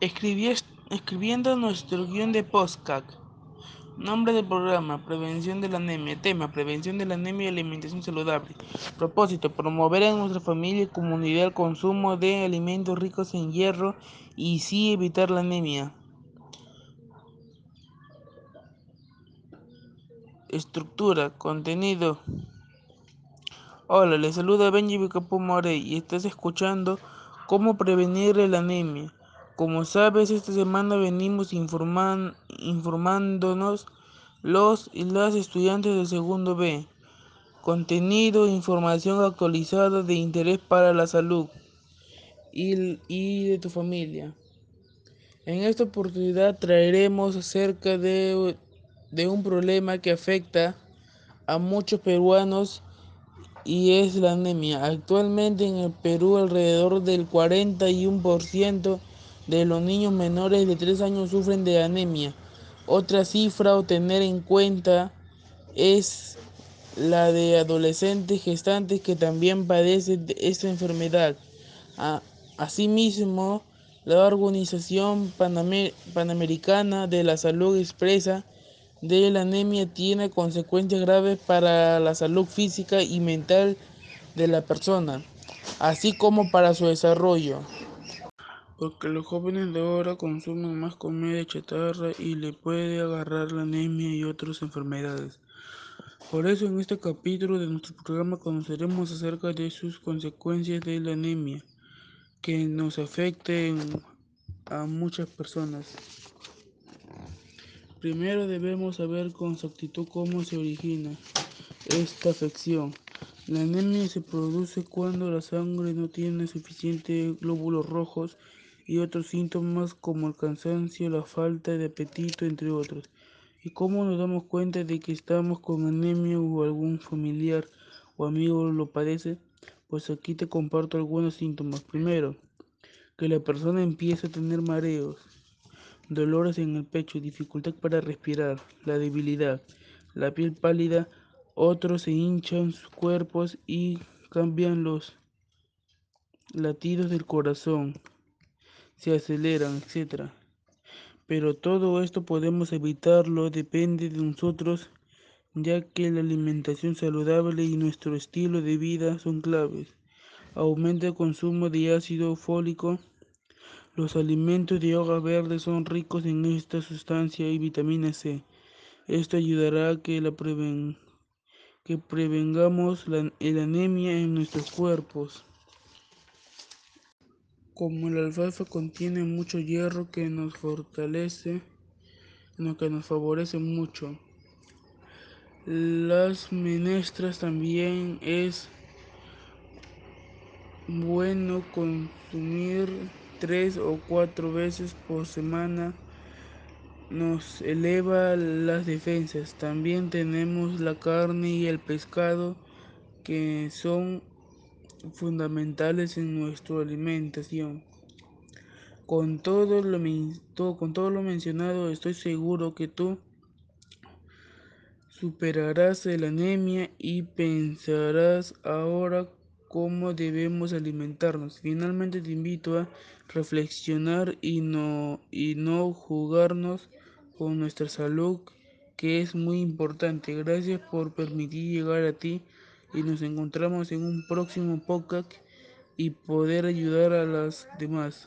escribiendo nuestro guion de podcast. Nombre del programa, prevención de la anemia. Tema, prevención de la anemia y alimentación saludable. Propósito, promover en nuestra familia y comunidad el consumo de alimentos ricos en hierro y sí evitar la anemia. Estructura, contenido. Hola, les saluda Benji Capo Morey y estás escuchando cómo prevenir la anemia. Como sabes, esta semana venimos informándonos los y las estudiantes del segundo B. Contenido, información actualizada de interés para la salud y, y de tu familia. En esta oportunidad traeremos acerca de, de un problema que afecta a muchos peruanos y es la anemia. Actualmente en el Perú alrededor del 41% de los niños menores de 3 años sufren de anemia. Otra cifra a tener en cuenta es la de adolescentes gestantes que también padecen de esta enfermedad. Asimismo, la Organización Panamericana de la Salud expresa de la anemia tiene consecuencias graves para la salud física y mental de la persona, así como para su desarrollo. Porque los jóvenes de ahora consumen más comida chatarra y le puede agarrar la anemia y otras enfermedades. Por eso en este capítulo de nuestro programa conoceremos acerca de sus consecuencias de la anemia que nos afecten a muchas personas. Primero debemos saber con exactitud cómo se origina esta afección. La anemia se produce cuando la sangre no tiene suficientes glóbulos rojos y otros síntomas como el cansancio, la falta de apetito, entre otros. ¿Y cómo nos damos cuenta de que estamos con anemia o algún familiar o amigo lo padece? Pues aquí te comparto algunos síntomas. Primero, que la persona empieza a tener mareos, dolores en el pecho, dificultad para respirar, la debilidad, la piel pálida, otros se hinchan sus cuerpos y cambian los latidos del corazón, se aceleran, etc. Pero todo esto podemos evitarlo, depende de nosotros, ya que la alimentación saludable y nuestro estilo de vida son claves. Aumenta el consumo de ácido fólico. Los alimentos de hoja verde son ricos en esta sustancia y vitamina C. Esto ayudará a que, preven que prevengamos la anemia en nuestros cuerpos. Como la alfalfa contiene mucho hierro que nos fortalece, lo que nos favorece mucho. Las menestras también es bueno consumir tres o cuatro veces por semana. Nos eleva las defensas. También tenemos la carne y el pescado que son fundamentales en nuestra alimentación. Con todo, lo, con todo lo mencionado, estoy seguro que tú superarás la anemia y pensarás ahora cómo debemos alimentarnos. Finalmente te invito a reflexionar y no, y no jugarnos con nuestra salud, que es muy importante. Gracias por permitir llegar a ti y nos encontramos en un próximo podcast y poder ayudar a las demás.